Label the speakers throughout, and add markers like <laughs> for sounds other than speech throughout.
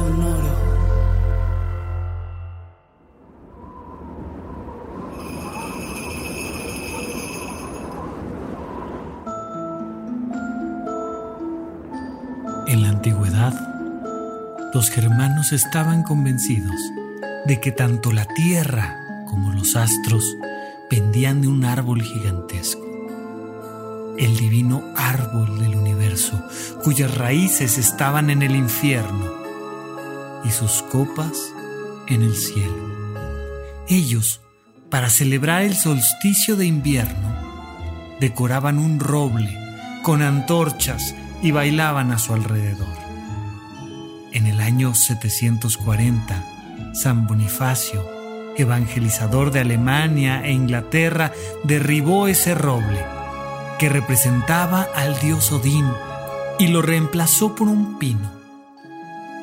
Speaker 1: Sonoro.
Speaker 2: En la antigüedad, los germanos estaban convencidos de que tanto la tierra como los astros pendían de un árbol gigantesco, el divino árbol del universo, cuyas raíces estaban en el infierno y sus copas en el cielo. Ellos, para celebrar el solsticio de invierno, decoraban un roble con antorchas y bailaban a su alrededor. En el año 740, San Bonifacio, evangelizador de Alemania e Inglaterra, derribó ese roble que representaba al dios Odín y lo reemplazó por un pino,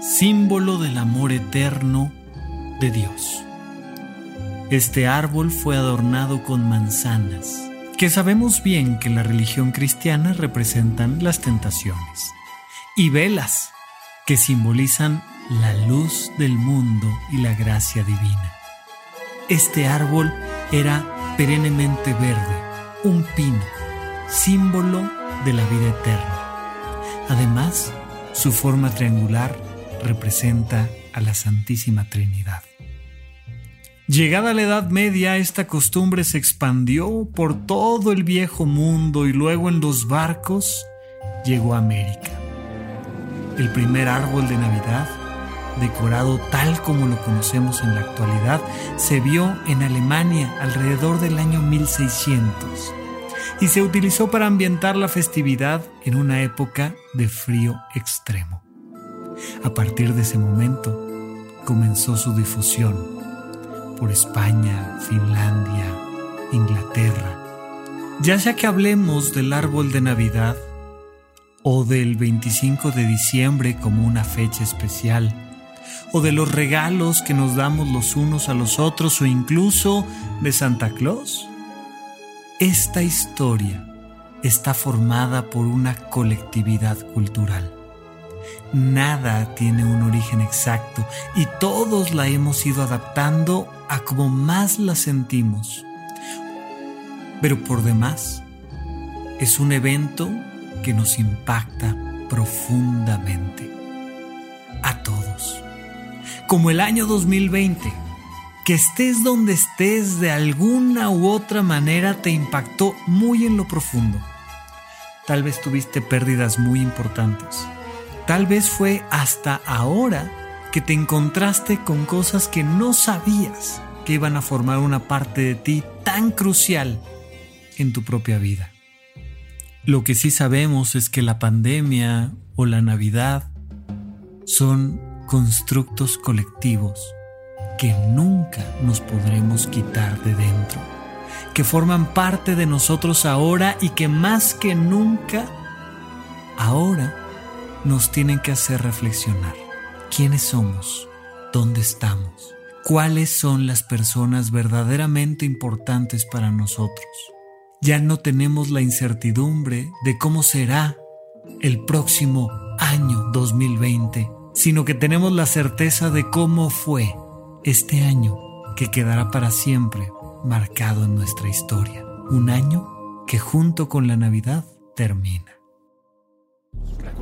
Speaker 2: símbolo del amor eterno de Dios. Este árbol fue adornado con manzanas, que sabemos bien que la religión cristiana representan las tentaciones, y velas, que simbolizan la luz del mundo y la gracia divina. Este árbol era perennemente verde, un pino, símbolo de la vida eterna. Además, su forma triangular representa a la Santísima Trinidad. Llegada la Edad Media, esta costumbre se expandió por todo el viejo mundo y luego en los barcos llegó a América. El primer árbol de Navidad, decorado tal como lo conocemos en la actualidad, se vio en Alemania alrededor del año 1600 y se utilizó para ambientar la festividad en una época de frío extremo. A partir de ese momento comenzó su difusión por España, Finlandia, Inglaterra. Ya sea que hablemos del árbol de Navidad o del 25 de diciembre como una fecha especial, o de los regalos que nos damos los unos a los otros o incluso de Santa Claus. Esta historia está formada por una colectividad cultural. Nada tiene un origen exacto y todos la hemos ido adaptando a como más la sentimos. Pero por demás, es un evento que nos impacta profundamente. A todos. Como el año 2020, que estés donde estés de alguna u otra manera te impactó muy en lo profundo. Tal vez tuviste pérdidas muy importantes. Tal vez fue hasta ahora que te encontraste con cosas que no sabías que iban a formar una parte de ti tan crucial en tu propia vida. Lo que sí sabemos es que la pandemia o la Navidad son constructos colectivos que nunca nos podremos quitar de dentro, que forman parte de nosotros ahora y que más que nunca, ahora nos tienen que hacer reflexionar. ¿Quiénes somos? ¿Dónde estamos? ¿Cuáles son las personas verdaderamente importantes para nosotros? Ya no tenemos la incertidumbre de cómo será el próximo año 2020, sino que tenemos la certeza de cómo fue este año que quedará para siempre marcado en nuestra historia. Un año que junto con la Navidad termina.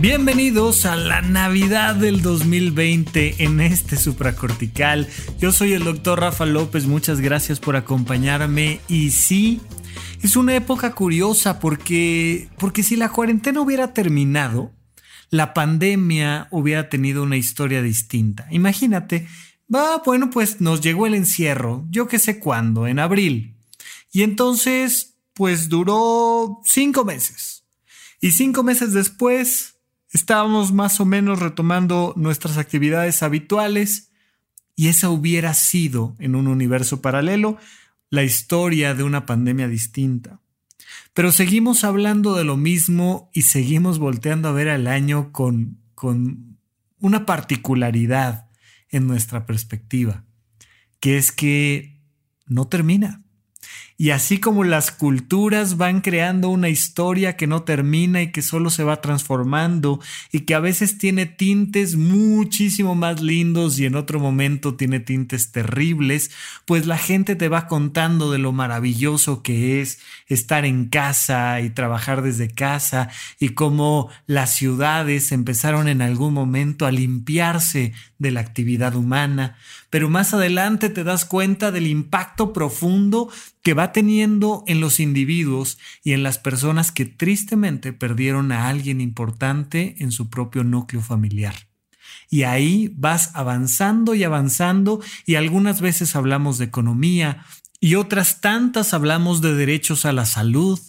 Speaker 2: Bienvenidos a la Navidad del 2020 en este supracortical. Yo soy el doctor Rafa López, muchas gracias por acompañarme y sí, es una época curiosa porque, porque si la cuarentena hubiera terminado, la pandemia hubiera tenido una historia distinta. Imagínate, va, bueno, pues nos llegó el encierro, yo qué sé cuándo, en abril. Y entonces, pues duró cinco meses. Y cinco meses después, estábamos más o menos retomando nuestras actividades habituales y esa hubiera sido, en un universo paralelo, la historia de una pandemia distinta. Pero seguimos hablando de lo mismo y seguimos volteando a ver al año con, con una particularidad en nuestra perspectiva, que es que no termina. Y así como las culturas van creando una historia que no termina y que solo se va transformando y que a veces tiene tintes muchísimo más lindos y en otro momento tiene tintes terribles, pues la gente te va contando de lo maravilloso que es estar en casa y trabajar desde casa y cómo las ciudades empezaron en algún momento a limpiarse de la actividad humana, pero más adelante te das cuenta del impacto profundo que va teniendo en los individuos y en las personas que tristemente perdieron a alguien importante en su propio núcleo familiar. Y ahí vas avanzando y avanzando y algunas veces hablamos de economía y otras tantas hablamos de derechos a la salud,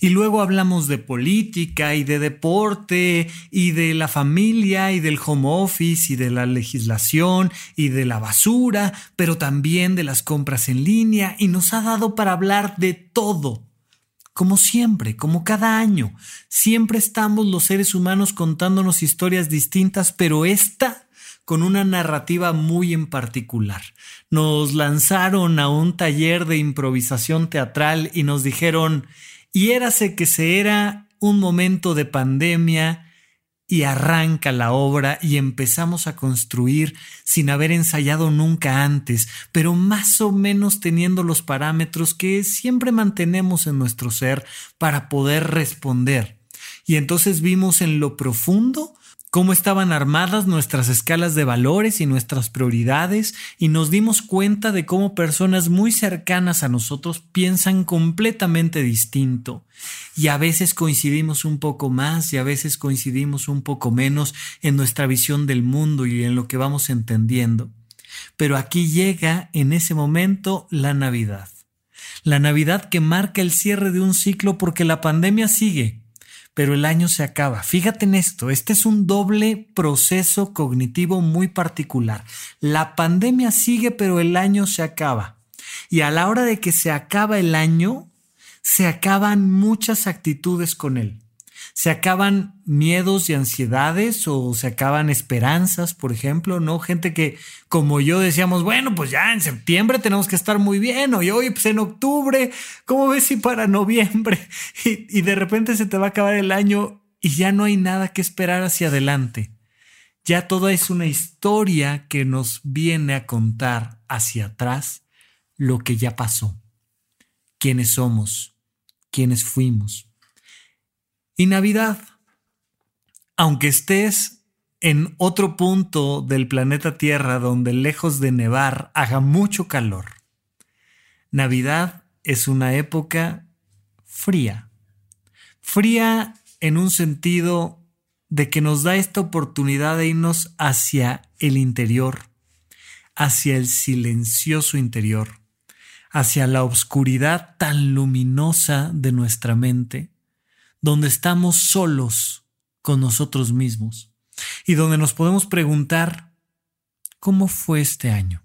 Speaker 2: y luego hablamos de política y de deporte y de la familia y del home office y de la legislación y de la basura, pero también de las compras en línea y nos ha dado para hablar de todo. Como siempre, como cada año, siempre estamos los seres humanos contándonos historias distintas, pero esta con una narrativa muy en particular. Nos lanzaron a un taller de improvisación teatral y nos dijeron, y érase que se era un momento de pandemia y arranca la obra y empezamos a construir sin haber ensayado nunca antes, pero más o menos teniendo los parámetros que siempre mantenemos en nuestro ser para poder responder. Y entonces vimos en lo profundo cómo estaban armadas nuestras escalas de valores y nuestras prioridades y nos dimos cuenta de cómo personas muy cercanas a nosotros piensan completamente distinto y a veces coincidimos un poco más y a veces coincidimos un poco menos en nuestra visión del mundo y en lo que vamos entendiendo. Pero aquí llega en ese momento la Navidad. La Navidad que marca el cierre de un ciclo porque la pandemia sigue, pero el año se acaba. Fíjate en esto, este es un doble proceso cognitivo muy particular. La pandemia sigue, pero el año se acaba. Y a la hora de que se acaba el año, se acaban muchas actitudes con él se acaban miedos y ansiedades o se acaban esperanzas, por ejemplo, ¿no? Gente que, como yo decíamos, bueno, pues ya en septiembre tenemos que estar muy bien, o hoy pues en octubre, ¿cómo ves si para noviembre? <laughs> Y, y de repente se te va a acabar el año y ya no hay nada que esperar hacia adelante. Ya toda es una historia que nos viene a contar hacia atrás lo que ya pasó, quiénes somos, quiénes fuimos y Navidad. Aunque estés en otro punto del planeta Tierra donde lejos de nevar haga mucho calor, Navidad es una época fría. Fría en un sentido de que nos da esta oportunidad de irnos hacia el interior, hacia el silencioso interior, hacia la oscuridad tan luminosa de nuestra mente donde estamos solos con nosotros mismos y donde nos podemos preguntar, ¿cómo fue este año?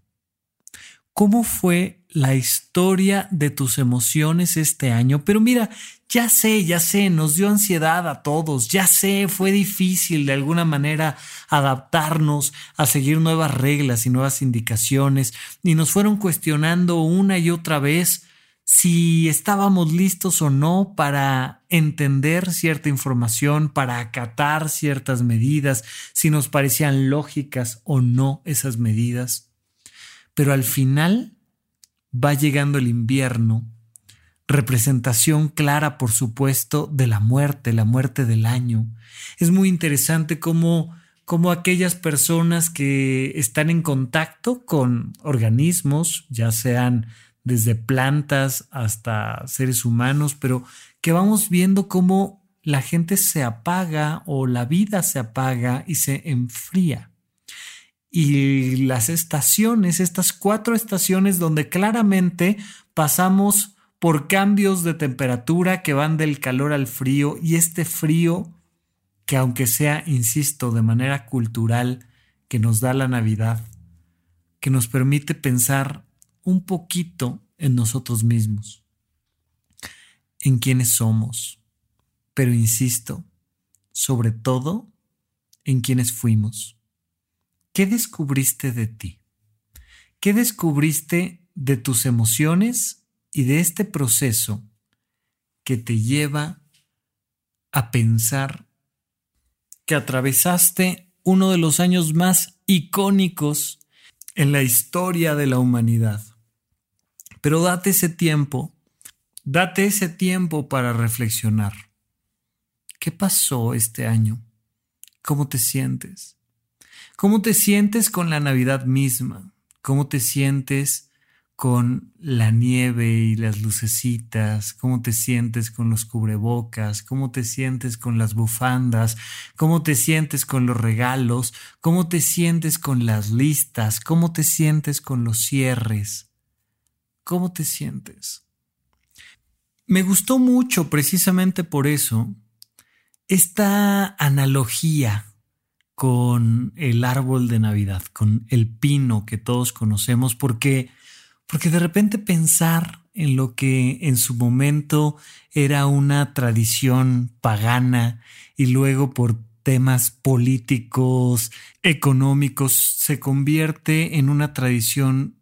Speaker 2: ¿Cómo fue la historia de tus emociones este año? Pero mira, ya sé, ya sé, nos dio ansiedad a todos, ya sé, fue difícil de alguna manera adaptarnos a seguir nuevas reglas y nuevas indicaciones, y nos fueron cuestionando una y otra vez si estábamos listos o no para entender cierta información, para acatar ciertas medidas, si nos parecían lógicas o no esas medidas. Pero al final va llegando el invierno, representación clara, por supuesto, de la muerte, la muerte del año. Es muy interesante cómo, cómo aquellas personas que están en contacto con organismos, ya sean desde plantas hasta seres humanos, pero que vamos viendo cómo la gente se apaga o la vida se apaga y se enfría. Y las estaciones, estas cuatro estaciones donde claramente pasamos por cambios de temperatura que van del calor al frío y este frío que aunque sea, insisto, de manera cultural que nos da la Navidad, que nos permite pensar un poquito en nosotros mismos, en quiénes somos, pero insisto, sobre todo en quiénes fuimos. ¿Qué descubriste de ti? ¿Qué descubriste de tus emociones y de este proceso que te lleva a pensar que atravesaste uno de los años más icónicos en la historia de la humanidad. Pero date ese tiempo, date ese tiempo para reflexionar. ¿Qué pasó este año? ¿Cómo te sientes? ¿Cómo te sientes con la Navidad misma? ¿Cómo te sientes con la nieve y las lucecitas, cómo te sientes con los cubrebocas, cómo te sientes con las bufandas, cómo te sientes con los regalos, cómo te sientes con las listas, cómo te sientes con los cierres, cómo te sientes. Me gustó mucho precisamente por eso esta analogía con el árbol de Navidad, con el pino que todos conocemos, porque porque de repente pensar en lo que en su momento era una tradición pagana y luego por temas políticos, económicos, se convierte en una tradición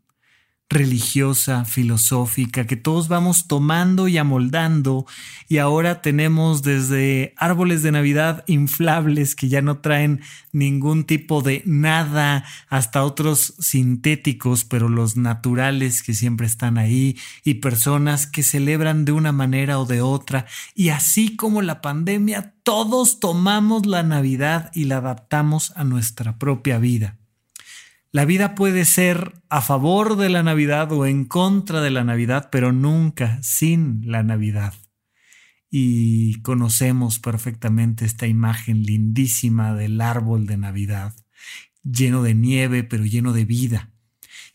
Speaker 2: religiosa, filosófica, que todos vamos tomando y amoldando y ahora tenemos desde árboles de Navidad inflables que ya no traen ningún tipo de nada hasta otros sintéticos, pero los naturales que siempre están ahí y personas que celebran de una manera o de otra y así como la pandemia, todos tomamos la Navidad y la adaptamos a nuestra propia vida. La vida puede ser a favor de la Navidad o en contra de la Navidad, pero nunca sin la Navidad. Y conocemos perfectamente esta imagen lindísima del árbol de Navidad, lleno de nieve, pero lleno de vida.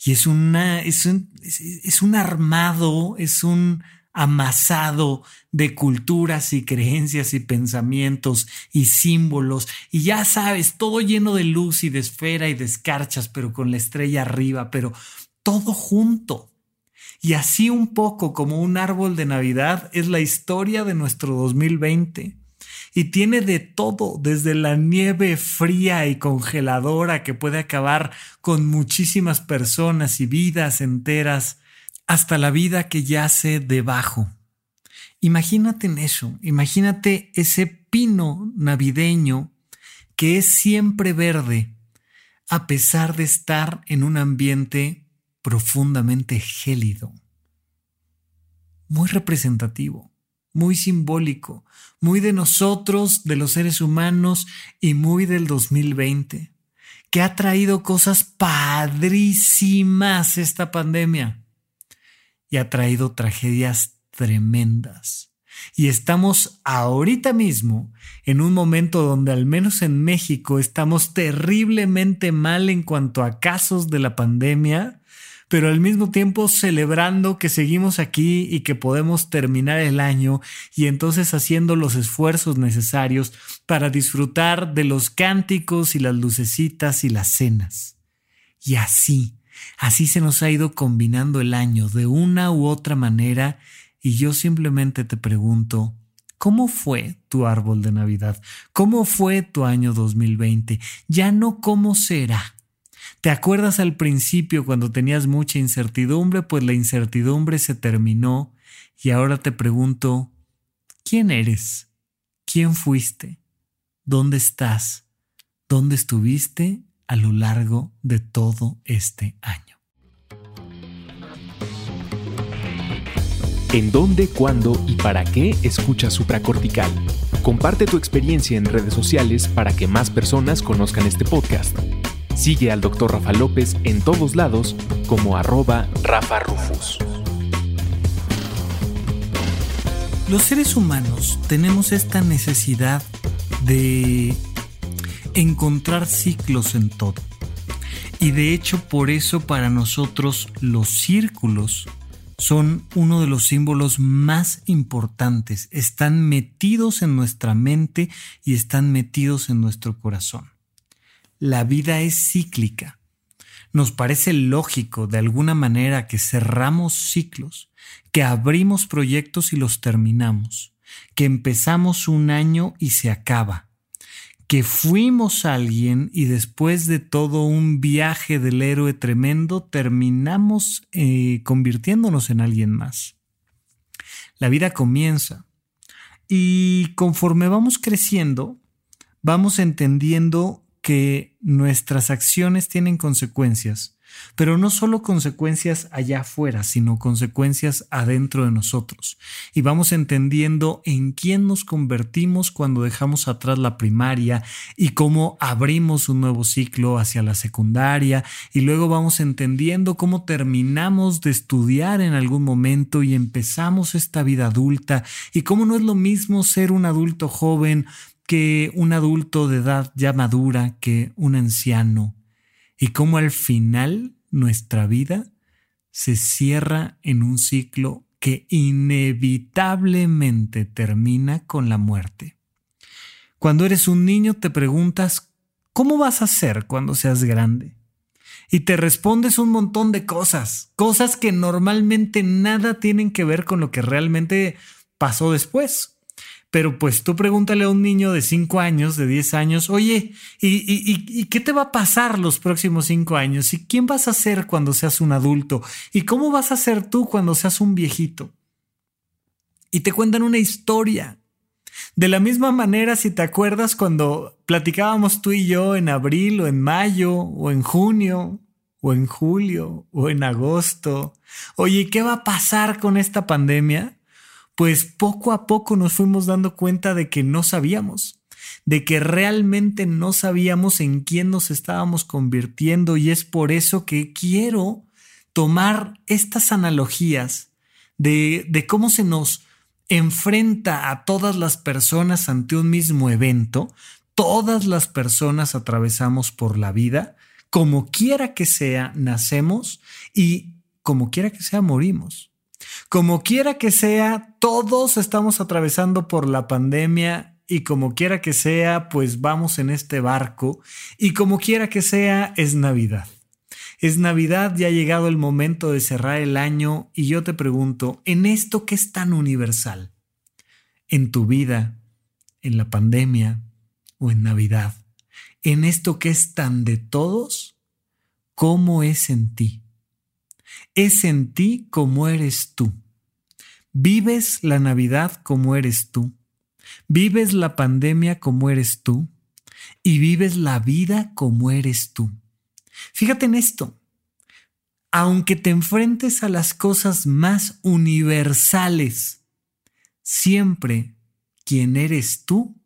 Speaker 2: Y es, una, es, un, es un armado, es un amasado de culturas y creencias y pensamientos y símbolos y ya sabes, todo lleno de luz y de esfera y de escarchas, pero con la estrella arriba, pero todo junto. Y así un poco como un árbol de Navidad es la historia de nuestro 2020. Y tiene de todo, desde la nieve fría y congeladora que puede acabar con muchísimas personas y vidas enteras, hasta la vida que yace debajo. Imagínate en eso, imagínate ese pino navideño que es siempre verde, a pesar de estar en un ambiente profundamente gélido. Muy representativo, muy simbólico, muy de nosotros, de los seres humanos y muy del 2020, que ha traído cosas padrísimas esta pandemia y ha traído tragedias tremendas. Y estamos ahorita mismo en un momento donde al menos en México estamos terriblemente mal en cuanto a casos de la pandemia, pero al mismo tiempo celebrando que seguimos aquí y que podemos terminar el año y entonces haciendo los esfuerzos necesarios para disfrutar de los cánticos y las lucecitas y las cenas. Y así, Así se nos ha ido combinando el año de una u otra manera y yo simplemente te pregunto, ¿cómo fue tu árbol de Navidad? ¿Cómo fue tu año 2020? Ya no cómo será. ¿Te acuerdas al principio cuando tenías mucha incertidumbre? Pues la incertidumbre se terminó y ahora te pregunto, ¿quién eres? ¿Quién fuiste? ¿Dónde estás? ¿Dónde estuviste a lo largo de todo este año.
Speaker 3: ¿En dónde, cuándo y para qué escuchas supracortical? Comparte tu experiencia en redes sociales para que más personas conozcan este podcast. Sigue al Dr. Rafa López en todos lados como arroba Rafa Rufus.
Speaker 2: Los seres humanos tenemos esta necesidad de encontrar ciclos en todo. Y de hecho por eso para nosotros los círculos son uno de los símbolos más importantes. Están metidos en nuestra mente y están metidos en nuestro corazón. La vida es cíclica. Nos parece lógico de alguna manera que cerramos ciclos, que abrimos proyectos y los terminamos, que empezamos un año y se acaba, que fuimos alguien y después de todo un viaje del héroe tremendo terminamos eh, convirtiéndonos en alguien más. La vida comienza y conforme vamos creciendo, vamos entendiendo que nuestras acciones tienen consecuencias pero no solo consecuencias allá afuera, sino consecuencias adentro de nosotros. Y vamos entendiendo en quién nos convertimos cuando dejamos atrás la primaria y cómo abrimos un nuevo ciclo hacia la secundaria y luego vamos entendiendo cómo terminamos de estudiar en algún momento y empezamos esta vida adulta y cómo no es lo mismo ser un adulto joven que un adulto de edad ya madura, que un anciano y cómo al final nuestra vida se cierra en un ciclo que inevitablemente termina con la muerte. Cuando eres un niño te preguntas, ¿cómo vas a ser cuando seas grande? Y te respondes un montón de cosas, cosas que normalmente nada tienen que ver con lo que realmente pasó después. Pero pues tú pregúntale a un niño de 5 años, de 10 años, oye, ¿y, qué te va a pasar los próximos 5 años? ¿Y quién vas a ser cuando seas un adulto? ¿Y cómo vas a ser tú cuando seas un viejito? Y te cuentan una historia. De la misma manera, si te acuerdas cuando platicábamos tú y yo en abril o en mayo o en junio o en julio o en agosto, oye, ¿qué va a pasar con esta pandemia? Pues poco a poco nos fuimos dando cuenta de que no sabíamos, de que realmente no sabíamos en quién nos estábamos convirtiendo y es por eso que quiero tomar estas analogías de, cómo se nos enfrenta a todas las personas ante un mismo evento, todas las personas atravesamos por la vida, como quiera que sea, nacemos y como quiera que sea, morimos. Como quiera que sea, todos estamos atravesando por la pandemia y como quiera que sea, pues vamos en este barco y como quiera que sea, es Navidad. Es Navidad, ya ha llegado el momento de cerrar el año y yo te pregunto, ¿en esto qué es tan universal? ¿En tu vida, en la pandemia o en Navidad? ¿En esto que es tan de todos? ¿Cómo es en ti? Es en ti como eres tú. Vives la Navidad como eres tú. Vives la pandemia como eres tú. Y vives la vida como eres tú. Fíjate en esto. Aunque te enfrentes a las cosas más universales, siempre quien eres tú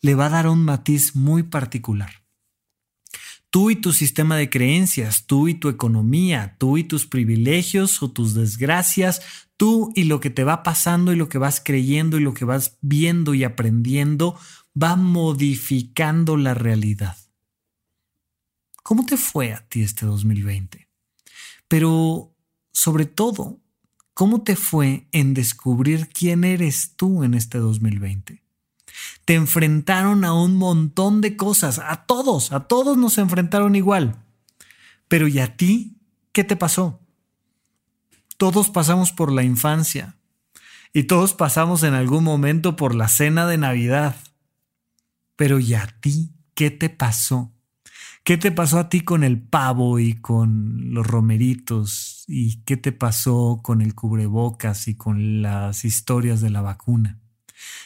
Speaker 2: le va a dar un matiz muy particular tú y tu sistema de creencias, tú y tu economía, tú y tus privilegios o tus desgracias, tú y lo que te va pasando y lo que vas creyendo y lo que vas viendo y aprendiendo va modificando la realidad. ¿Cómo te fue a ti este 2020? Pero, sobre todo, ¿cómo te fue en descubrir quién eres tú en este 2020? Te enfrentaron a un montón de cosas, a todos, a todos nos enfrentaron igual. Pero ¿y a ti qué te pasó? Todos pasamos por la infancia y todos pasamos en algún momento por la cena de Navidad. Pero ¿y a ti qué te pasó? ¿Qué te pasó a ti con el pavo y con los romeritos? ¿Y qué te pasó con el cubrebocas y con las historias de la vacuna?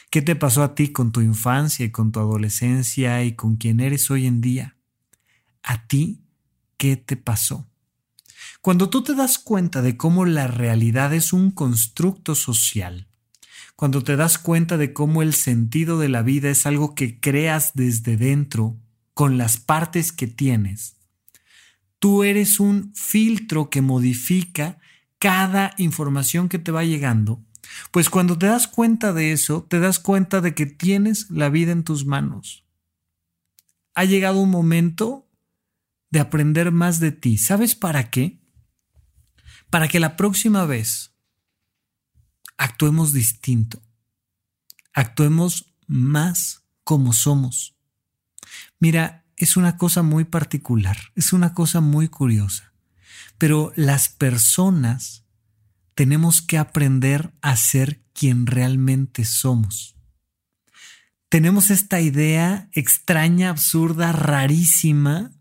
Speaker 2: ¿Qué te pasó a ti con tu infancia y con tu adolescencia y con quien eres hoy en día? ¿A ti qué te pasó? Cuando tú te das cuenta de cómo la realidad es un constructo social, cuando te das cuenta de cómo el sentido de la vida es algo que creas desde dentro, con las partes que tienes, tú eres un filtro que modifica cada información que te va llegando, pues cuando te das cuenta de eso, te das cuenta de que tienes la vida en tus manos. Ha llegado un momento de aprender más de ti. ¿Sabes para qué? Para que la próxima vez actuemos distinto, actuemos más como somos. Mira, es una cosa muy particular, es una cosa muy curiosa, pero las personas tenemos que aprender a ser quien realmente somos. Tenemos esta idea extraña, absurda, rarísima,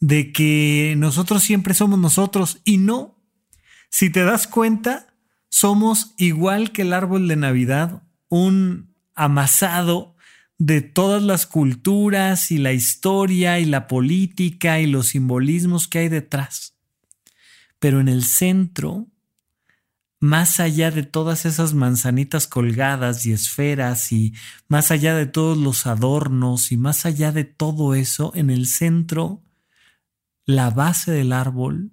Speaker 2: de que nosotros siempre somos nosotros y no. Si te das cuenta, somos igual que el árbol de Navidad, un amasado de todas las culturas y la historia y la política y los simbolismos que hay detrás. Pero en el centro, más allá de todas esas manzanitas colgadas y esferas y más allá de todos los adornos y más allá de todo eso, en el centro, la base del árbol,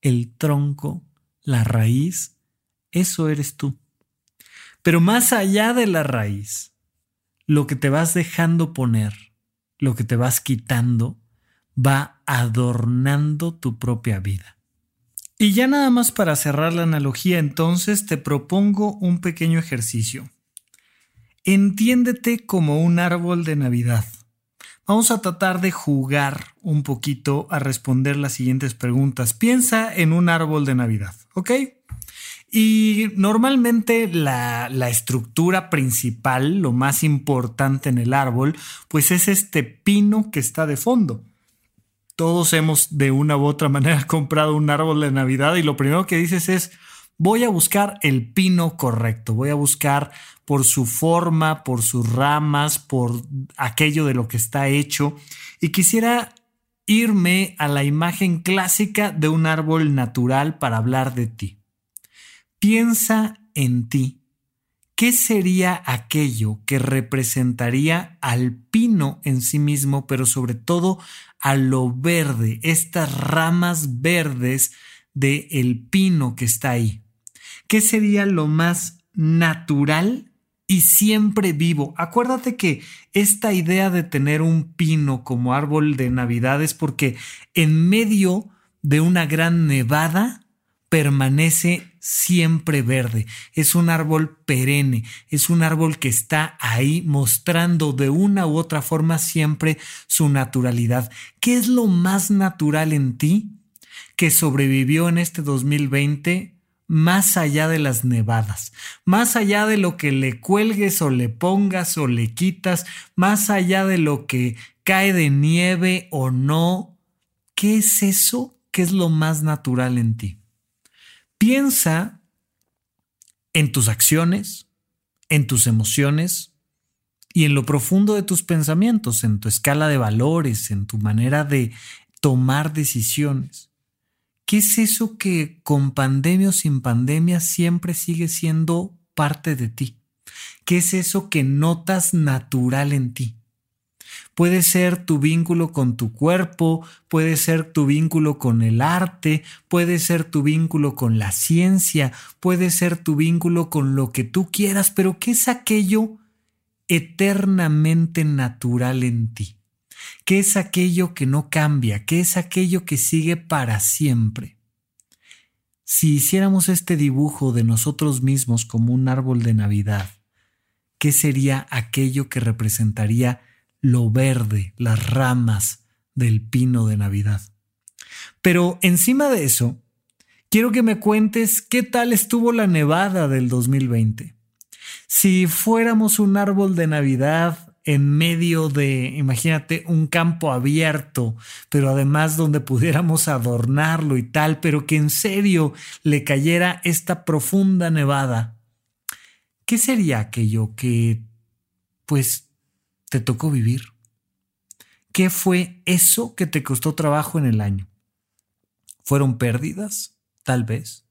Speaker 2: el tronco, la raíz eso eres tú. Pero más allá de la raíz, lo que te vas dejando poner, lo que te vas quitando, va adornando tu propia vida. Y ya nada más para cerrar la analogía, entonces te propongo un pequeño ejercicio. Entiéndete como un árbol de Navidad. Vamos a tratar de jugar un poquito a responder las siguientes preguntas. Piensa en un árbol de Navidad, ¿ok? Y normalmente la, estructura principal, lo más importante en el árbol, pues es este pino que está de fondo. Todos hemos de una u otra manera <laughs> comprado un árbol de Navidad y lo primero que dices es, voy a buscar el pino correcto, voy a buscar por su forma, por sus ramas, por aquello de lo que está hecho. Y quisiera irme a la imagen clásica de un árbol natural para hablar de ti. Piensa en ti. ¿Qué sería aquello que representaría al pino en sí mismo, pero sobre todo a lo verde, estas ramas verdes del el pino que está ahí? ¿Qué sería lo más natural y siempre vivo? Acuérdate que esta idea de tener un pino como árbol de Navidad es porque en medio de una gran nevada, permanece siempre verde, es un árbol perenne, es un árbol que está ahí mostrando de una u otra forma siempre su naturalidad. ¿Qué es lo más natural en ti que sobrevivió en este 2020 más allá de las nevadas, más allá de lo que le cuelgues o le pongas o le quitas, más allá de lo que cae de nieve o no? ¿Qué es eso? ¿Qué es lo más natural en ti? Piensa en tus acciones, en tus emociones y en lo profundo de tus pensamientos, en tu escala de valores, en tu manera de tomar decisiones. ¿Qué es eso que con pandemia o sin pandemia siempre sigue siendo parte de ti? ¿Qué es eso que notas natural en ti? Puede ser tu vínculo con tu cuerpo, puede ser tu vínculo con el arte, puede ser tu vínculo con la ciencia, puede ser tu vínculo con lo que tú quieras, pero ¿qué es aquello eternamente natural en ti? ¿Qué es aquello que no cambia? ¿Qué es aquello que sigue para siempre? Si hiciéramos este dibujo de nosotros mismos como un árbol de Navidad, ¿qué sería aquello que representaría lo verde, las ramas del pino de Navidad. Pero encima de eso, quiero que me cuentes qué tal estuvo la nevada del 2020. Si fuéramos un árbol de Navidad en medio de, imagínate, un campo abierto, pero además donde pudiéramos adornarlo y tal, pero que en serio le cayera esta profunda nevada, ¿qué sería aquello que, pues, te tocó vivir? ¿Qué fue eso que te costó trabajo en el año? ¿Fueron pérdidas? Tal vez.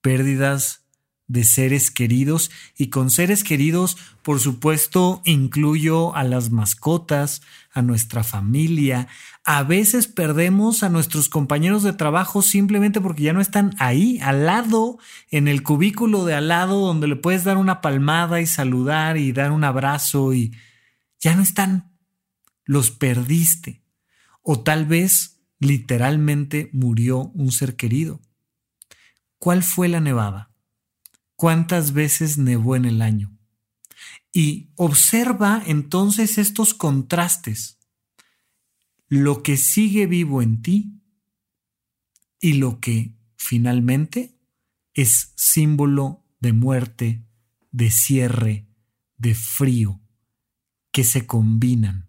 Speaker 2: Pérdidas de seres queridos y con seres queridos, por supuesto, incluyo a las mascotas, a nuestra familia. A veces perdemos a nuestros compañeros de trabajo simplemente porque ya no están ahí, al lado, en el cubículo de al lado, donde le puedes dar una palmada y saludar y dar un abrazo y ya no están. Los perdiste. O tal vez literalmente murió un ser querido. ¿Cuál fue la nevada? cuántas veces nevó en el año. Y observa entonces estos contrastes. Lo que sigue vivo en ti y lo que finalmente es símbolo de muerte, de cierre, de frío, que se combinan.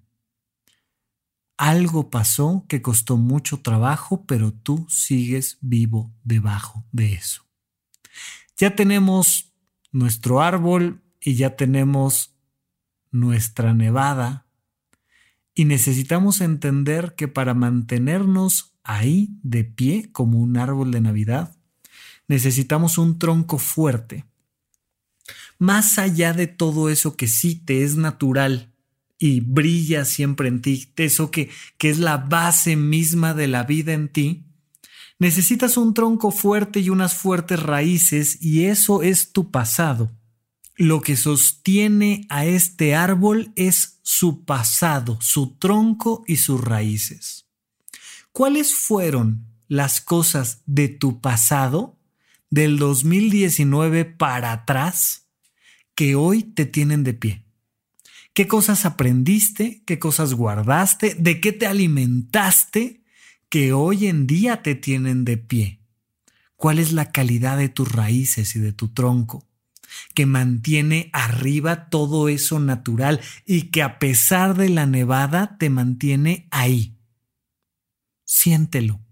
Speaker 2: Algo pasó que costó mucho trabajo, pero tú sigues vivo debajo de eso ya tenemos nuestro árbol y ya tenemos nuestra nevada y necesitamos entender que para mantenernos ahí de pie como un árbol de Navidad, necesitamos un tronco fuerte. Más allá de todo eso que sí te es natural y brilla siempre en ti, eso que, que es la base misma de la vida en ti, Necesitas un tronco fuerte y unas fuertes raíces y eso es tu pasado. Lo que sostiene a este árbol es su pasado, su tronco y sus raíces. ¿Cuáles fueron las cosas de tu pasado, del 2019 para atrás, que hoy te tienen de pie? ¿Qué cosas aprendiste? ¿Qué cosas guardaste? ¿De qué te alimentaste? que hoy en día te tienen de pie? ¿Cuál es la calidad de tus raíces y de tu tronco? que mantiene arriba todo eso natural y que a pesar de la nevada te mantiene ahí. Siéntelo,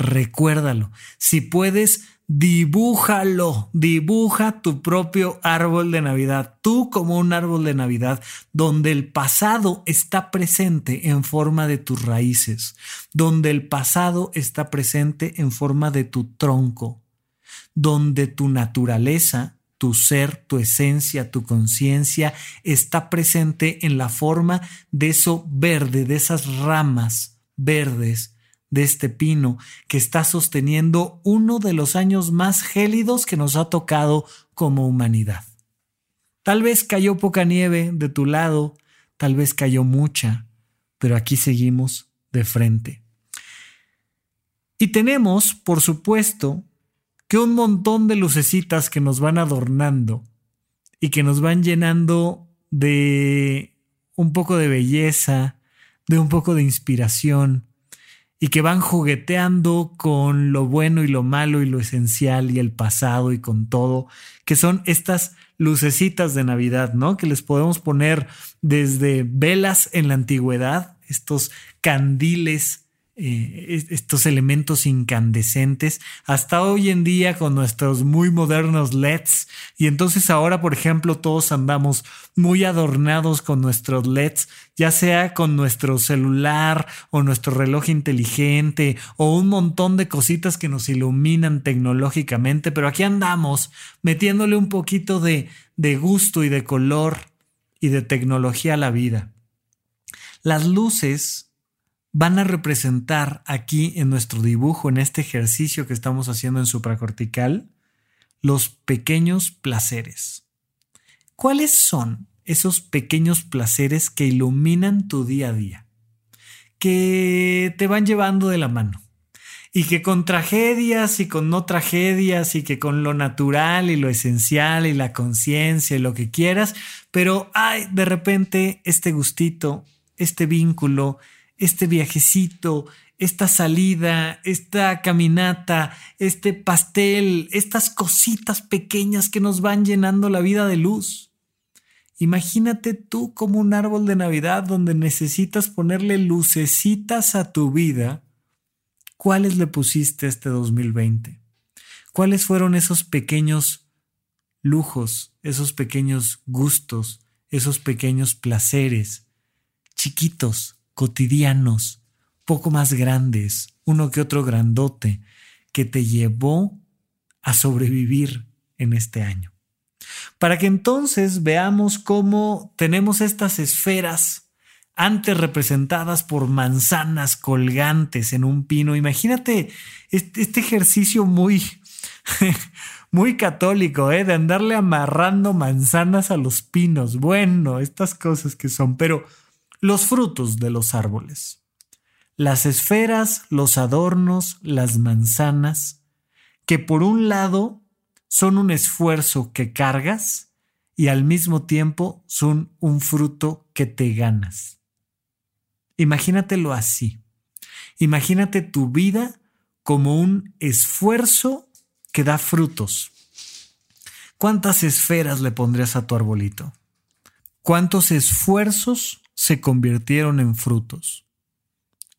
Speaker 2: recuérdalo. Si puedes, dibújalo, dibuja tu propio árbol de Navidad, tú como un árbol de Navidad, donde el pasado está presente en forma de tus raíces, donde el pasado está presente en forma de tu tronco, donde tu naturaleza, tu ser, tu esencia, tu conciencia está presente en la forma de eso verde, de esas ramas verdes de este pino que está sosteniendo uno de los años más gélidos que nos ha tocado como humanidad. Tal vez cayó poca nieve de tu lado, tal vez cayó mucha, pero aquí seguimos de frente. Y tenemos, por supuesto, que un montón de lucecitas que nos van adornando y que nos van llenando de un poco de belleza, de un poco de inspiración, y que van jugueteando con lo bueno y lo malo y lo esencial y el pasado y con todo, que son estas lucecitas de Navidad, ¿no? Que les podemos poner desde velas en la antigüedad, estos candiles eh, estos elementos incandescentes hasta hoy en día con nuestros muy modernos LEDs y entonces ahora por ejemplo todos andamos muy adornados con nuestros LEDs ya sea con nuestro celular o nuestro reloj inteligente o un montón de cositas que nos iluminan tecnológicamente pero aquí andamos metiéndole un poquito de, de gusto y de color y de tecnología a la vida. Las luces van a representar aquí en nuestro dibujo, en este ejercicio que estamos haciendo en supracortical, los pequeños placeres. ¿Cuáles son esos pequeños placeres que iluminan tu día a día? Que te van llevando de la mano. Y que con tragedias y con no tragedias y que con lo natural y lo esencial y la conciencia y lo que quieras, pero hay de repente este gustito, este vínculo, este viajecito, esta salida, esta caminata, este pastel, estas cositas pequeñas que nos van llenando la vida de luz. Imagínate tú como un árbol de Navidad donde necesitas ponerle lucecitas a tu vida. ¿Cuáles le pusiste este 2020? ¿Cuáles fueron esos pequeños lujos, esos pequeños gustos, esos pequeños placeres, chiquitos, cotidianos, poco más grandes, uno que otro grandote, que te llevó a sobrevivir en este año. Para que entonces veamos cómo tenemos estas esferas antes representadas por manzanas colgantes en un pino. Imagínate este, este ejercicio muy, <laughs> muy católico, ¿eh? de andarle amarrando manzanas a los pinos. Bueno, estas cosas que son, pero los frutos de los árboles. Las esferas, los adornos, las manzanas, que por un lado son un esfuerzo que cargas y al mismo tiempo son un fruto que te ganas. Imagínatelo así. Imagínate tu vida como un esfuerzo que da frutos. ¿Cuántas esferas le pondrías a tu arbolito? ¿Cuántos esfuerzos se convirtieron en frutos?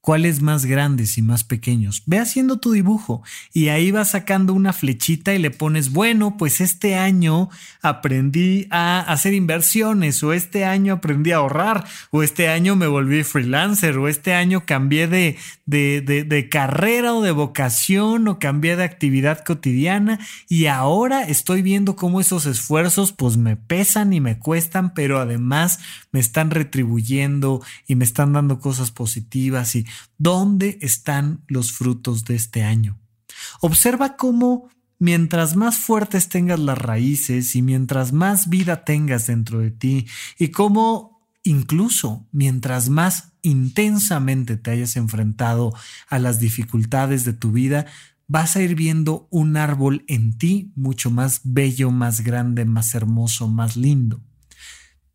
Speaker 2: Cuáles más grandes y más pequeños. Ve haciendo tu dibujo y ahí vas sacando una flechita y le pones, bueno, pues este año aprendí a hacer inversiones o este año aprendí a ahorrar o este año me volví freelancer o este año cambié de, de, de, carrera o de vocación o cambié de actividad cotidiana y ahora estoy viendo cómo esos esfuerzos pues me pesan y me cuestan, pero además me están retribuyendo y me están dando cosas positivas y ¿Dónde están los frutos de este año? Observa cómo mientras más fuertes tengas las raíces y mientras más vida tengas dentro de ti y cómo incluso mientras más intensamente te hayas enfrentado a las dificultades de tu vida, vas a ir viendo un árbol en ti mucho más bello, más grande, más hermoso, más lindo.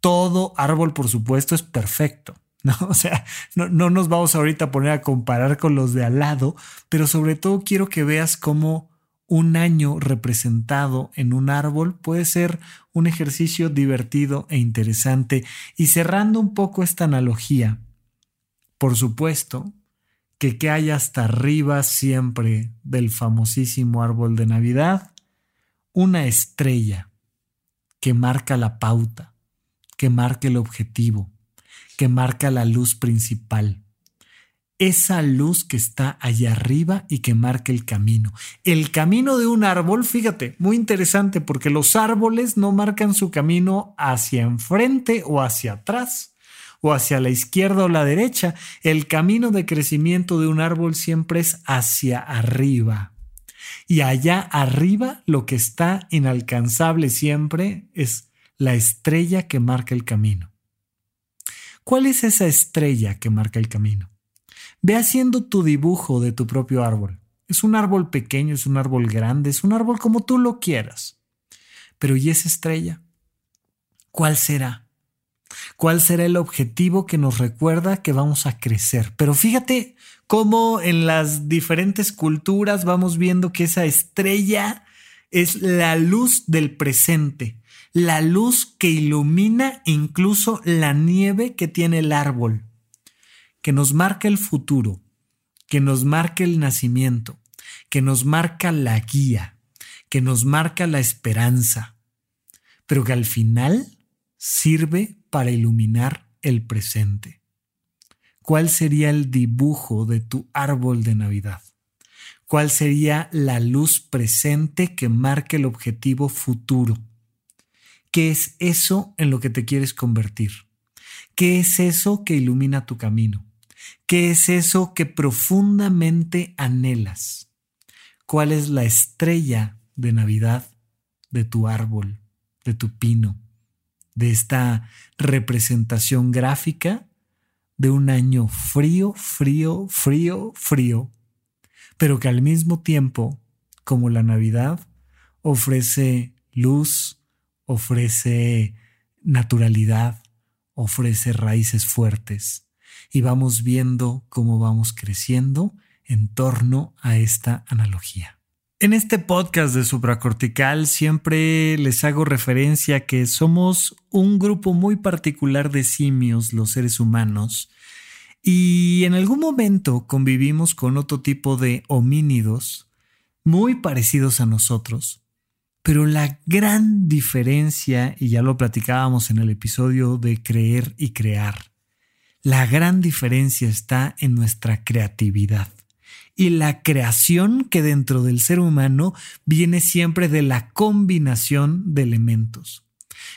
Speaker 2: Todo árbol, por supuesto, es perfecto. ¿No? <laughs> O sea, no, no, nos vamos ahorita a poner a comparar con los de al lado, pero sobre todo quiero que veas cómo un año representado en un árbol puede ser un ejercicio divertido e interesante. Y cerrando un poco esta analogía, por supuesto que que hay hasta arriba siempre del famosísimo árbol de Navidad, una estrella que marca la pauta, que marca el objetivo, que marca la luz principal. Esa luz que está allá arriba y que marca el camino. El camino de un árbol, fíjate, muy interesante porque los árboles no marcan su camino hacia enfrente o hacia atrás o hacia la izquierda o la derecha. El camino de crecimiento de un árbol siempre es hacia arriba. Y allá arriba lo que está inalcanzable siempre es la estrella que marca el camino. ¿Cuál es esa estrella que marca el camino? Ve haciendo tu dibujo de tu propio árbol. Es un árbol pequeño, es un árbol grande, es un árbol como tú lo quieras. Pero ¿y esa estrella? ¿Cuál será? ¿Cuál será el objetivo que nos recuerda que vamos a crecer? Pero fíjate cómo en las diferentes culturas vamos viendo que esa estrella es la luz del presente, la luz que ilumina incluso la nieve que tiene el árbol, que nos marca el futuro, que nos marca el nacimiento, que nos marca la guía, que nos marca la esperanza, pero que al final sirve para iluminar el presente. ¿Cuál sería el dibujo de tu árbol de Navidad? ¿Cuál sería la luz presente que marca el objetivo futuro? ¿Qué es eso en lo que te quieres convertir? ¿Qué es eso que ilumina tu camino? ¿Qué es eso que profundamente anhelas? ¿Cuál es la estrella de Navidad de tu árbol, de tu pino, de esta representación gráfica de un año frío, frío, frío, frío, pero que al mismo tiempo, como la Navidad, ofrece luz, ofrece naturalidad, ofrece raíces fuertes y vamos viendo cómo vamos creciendo en torno a esta analogía. En este podcast de supracortical siempre les hago referencia que somos un grupo muy particular de simios, los seres humanos, y en algún momento convivimos con otro tipo de homínidos muy parecidos a nosotros, pero la gran diferencia, y ya lo platicábamos en el episodio de creer y crear, la gran diferencia está en nuestra creatividad, y la creación que dentro del ser humano viene siempre de la combinación de elementos.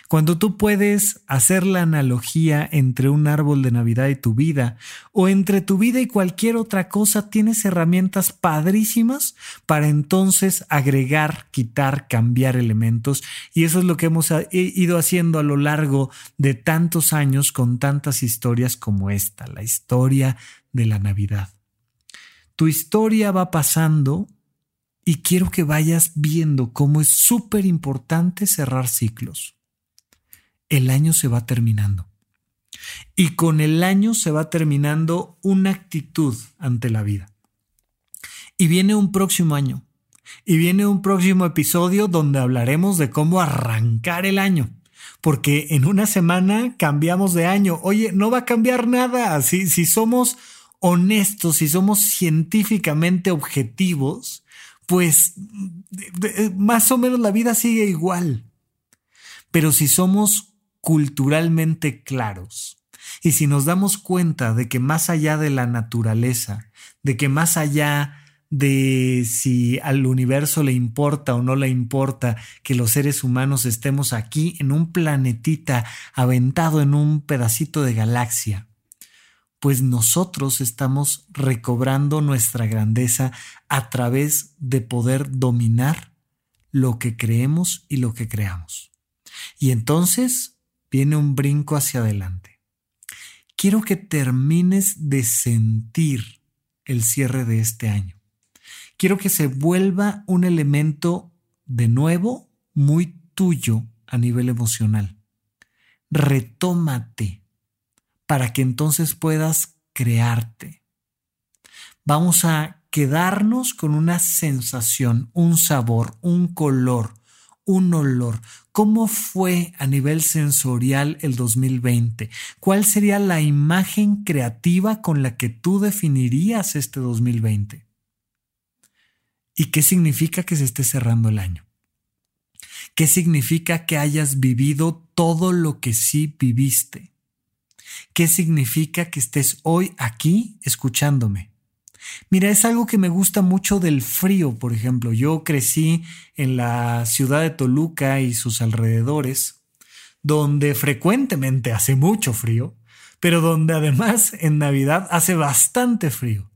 Speaker 2: Cuando tú puedes hacer la analogía entre un árbol de Navidad y tu vida, o entre tu vida y cualquier otra cosa, tienes herramientas padrísimas para entonces agregar, quitar, cambiar elementos. Y eso es lo que hemos ido haciendo a lo largo de tantos años con tantas historias como esta, la historia de la Navidad. Tu historia va pasando y quiero que vayas viendo cómo es súper importante cerrar ciclos el año se va terminando. Y con el año se va terminando una actitud ante la vida. Y viene un próximo año. Y viene un próximo episodio donde hablaremos de cómo arrancar el año. Porque en una semana cambiamos de año. Oye, no va a cambiar nada. Si, si somos honestos, si somos científicamente objetivos, pues más o menos la vida sigue igual. Pero si somos culturalmente claros. Y si nos damos cuenta de que más allá de la naturaleza, de que más allá de si al universo le importa o no le importa que los seres humanos estemos aquí en un planetita aventado en un pedacito de galaxia, pues nosotros estamos recobrando nuestra grandeza a través de poder dominar lo que creemos y lo que creamos. Y entonces viene un brinco hacia adelante. Quiero que termines de sentir el cierre de este año. Quiero que se vuelva un elemento de nuevo muy tuyo a nivel emocional. Retómate para que entonces puedas crearte. Vamos a quedarnos con una sensación, un sabor, un color, un olor. ¿Cómo fue a nivel sensorial el 2020? ¿Cuál sería la imagen creativa con la que tú definirías este 2020? ¿Y qué significa que se esté cerrando el año? ¿Qué significa que hayas vivido todo lo que sí viviste? ¿Qué significa que estés hoy aquí escuchándome? Mira, es algo que me gusta mucho del frío, por ejemplo. Yo crecí en la ciudad de Toluca y sus alrededores, donde frecuentemente hace mucho frío, pero donde además en Navidad hace bastante frío.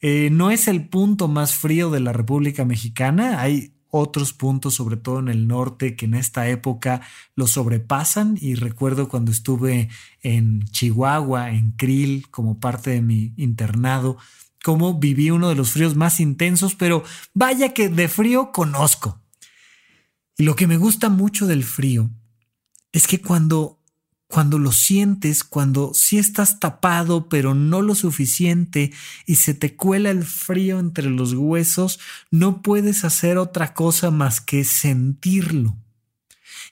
Speaker 2: Eh, no es el punto más frío de la República Mexicana, hay otros puntos, sobre todo en el norte, que en esta época lo sobrepasan. Y recuerdo cuando estuve en Chihuahua, en Krill, como parte de mi internado, cómo viví uno de los fríos más intensos, pero vaya que de frío conozco. Y lo que me gusta mucho del frío es que cuando cuando lo sientes, cuando sí estás tapado, pero no lo suficiente, y se te cuela el frío entre los huesos, no puedes hacer otra cosa más que sentirlo.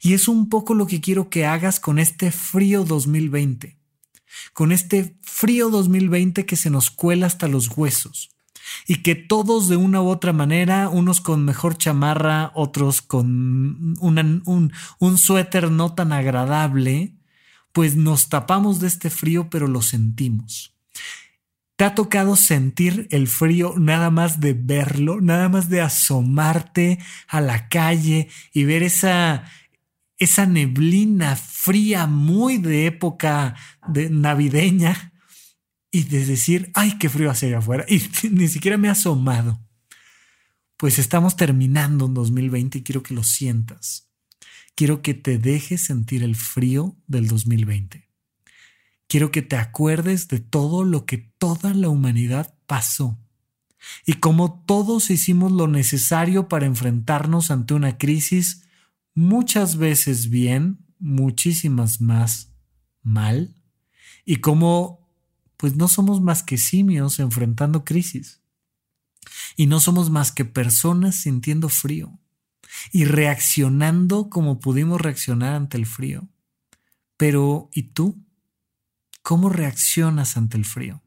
Speaker 2: Y es un poco lo que quiero que hagas con este frío 2020 con este frío 2020 que se nos cuela hasta los huesos y que todos de una u otra manera, unos con mejor chamarra, otros con un, un suéter no tan agradable, pues nos tapamos de este frío pero lo sentimos. ¿Te ha tocado sentir el frío nada más de verlo, nada más de asomarte a la calle y ver esa, esa neblina fría muy de época de navideña y de decir, ay, qué frío hace allá afuera y <laughs> ni siquiera me ha asomado. Pues estamos terminando en 2020 y quiero que lo sientas. Quiero que te dejes sentir el frío del 2020. Quiero que te acuerdes de todo lo que toda la humanidad pasó y cómo todos hicimos lo necesario para enfrentarnos ante una crisis muchas veces bien, muchísimas más mal, y como pues no somos más que simios enfrentando crisis. Y no somos más que personas sintiendo frío y reaccionando como pudimos reaccionar ante el frío. Pero, ¿y tú? ¿Cómo reaccionas ante el frío?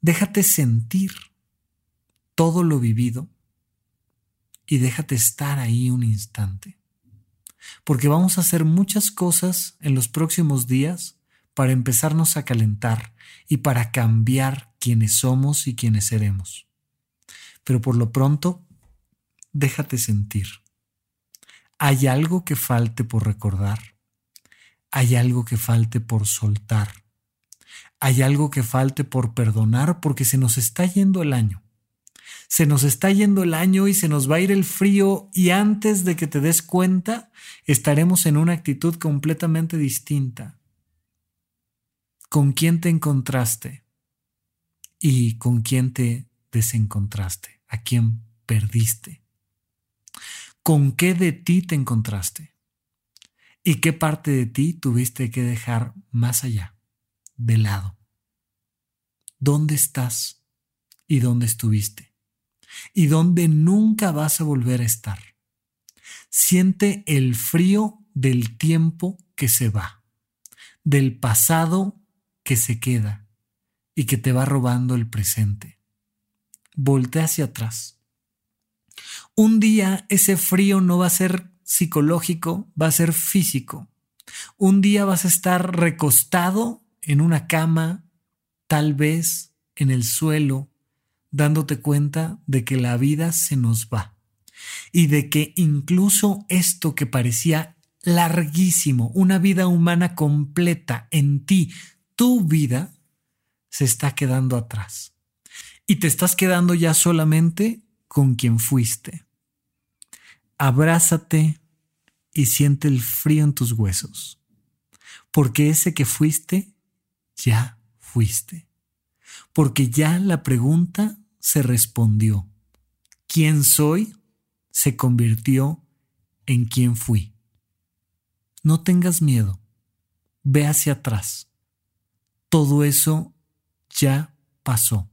Speaker 2: Déjate sentir todo lo vivido y déjate estar ahí un instante. Porque vamos a hacer muchas cosas en los próximos días para empezarnos a calentar y para cambiar quienes somos y quienes seremos. Pero por lo pronto, déjate sentir. ¿Hay algo que falte por recordar? ¿Hay algo que falte por soltar? ¿Hay algo que falte por perdonar porque se nos está yendo el año? Se nos está yendo el año y se nos va a ir el frío y antes de que te des cuenta estaremos en una actitud completamente distinta. ¿Con quién te encontraste? ¿Y con quién te desencontraste? ¿A quién perdiste? ¿Con qué de ti te encontraste? ¿Y qué parte de ti tuviste que dejar más allá, de lado? ¿Dónde estás y dónde estuviste? Y donde nunca vas a volver a estar. Siente el frío del tiempo que se va, del pasado que se queda y que te va robando el presente. Voltea hacia atrás. Un día ese frío no va a ser psicológico, va a ser físico. Un día vas a estar recostado en una cama, tal vez en el suelo, dándote cuenta de que la vida se nos va y de que incluso esto que parecía larguísimo, una vida humana completa en ti, tu vida, se está quedando atrás. Y te estás quedando ya solamente con quien fuiste. Abrázate y siente el frío en tus huesos, porque ese que fuiste, ya fuiste. Porque ya la pregunta se respondió. ¿Quién soy? se convirtió en quien fui. No tengas miedo. Ve hacia atrás. Todo eso ya pasó.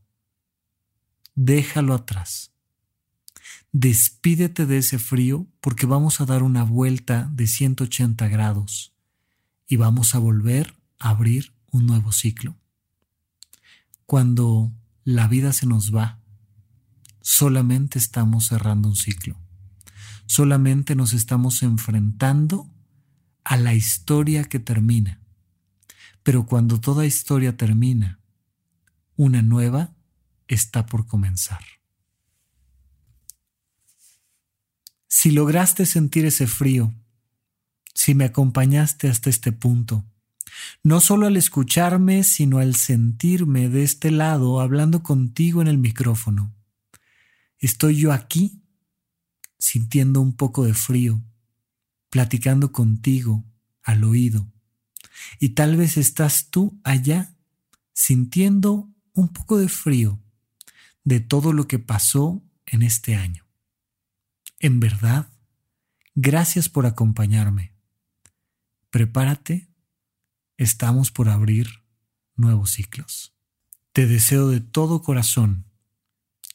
Speaker 2: Déjalo atrás. Despídete de ese frío porque vamos a dar una vuelta de 180 grados y vamos a volver a abrir un nuevo ciclo. Cuando la vida se nos va, solamente estamos cerrando un ciclo. Solamente nos estamos enfrentando a la historia que termina. Pero cuando toda historia termina, una nueva está por comenzar. Si lograste sentir ese frío, si me acompañaste hasta este punto, no solo al escucharme, sino al sentirme de este lado hablando contigo en el micrófono. Estoy yo aquí, sintiendo un poco de frío, platicando contigo al oído, y tal vez estás tú allá, sintiendo un poco de frío de todo lo que pasó en este año. En verdad, gracias por acompañarme. Prepárate estamos por abrir nuevos ciclos. Te deseo de todo corazón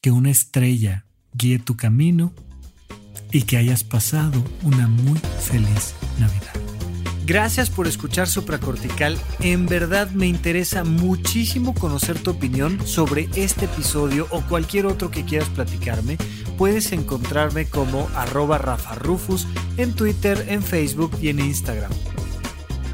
Speaker 2: que una estrella guíe tu camino y que hayas pasado una muy feliz Navidad. Gracias por escuchar Supracortical. En verdad me interesa muchísimo conocer tu opinión sobre este episodio o cualquier otro que quieras platicarme. Puedes encontrarme como arroba Rafa Rufus en Twitter, en Facebook y en Instagram.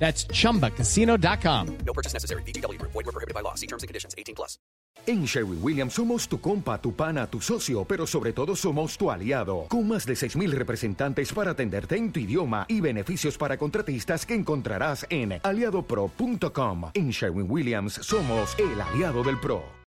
Speaker 4: That's chumbacasino.com.
Speaker 5: No purchase necessary. BGW. Void were prohibited by law. See terms and conditions 18 plus.
Speaker 6: En Sherwin Williams somos tu compa, tu pana, tu socio, pero sobre todo somos tu aliado. Con más de 6.000 representantes para atenderte en tu idioma y beneficios para contratistas que encontrarás en aliadopro.com. En Sherwin Williams somos el aliado del pro.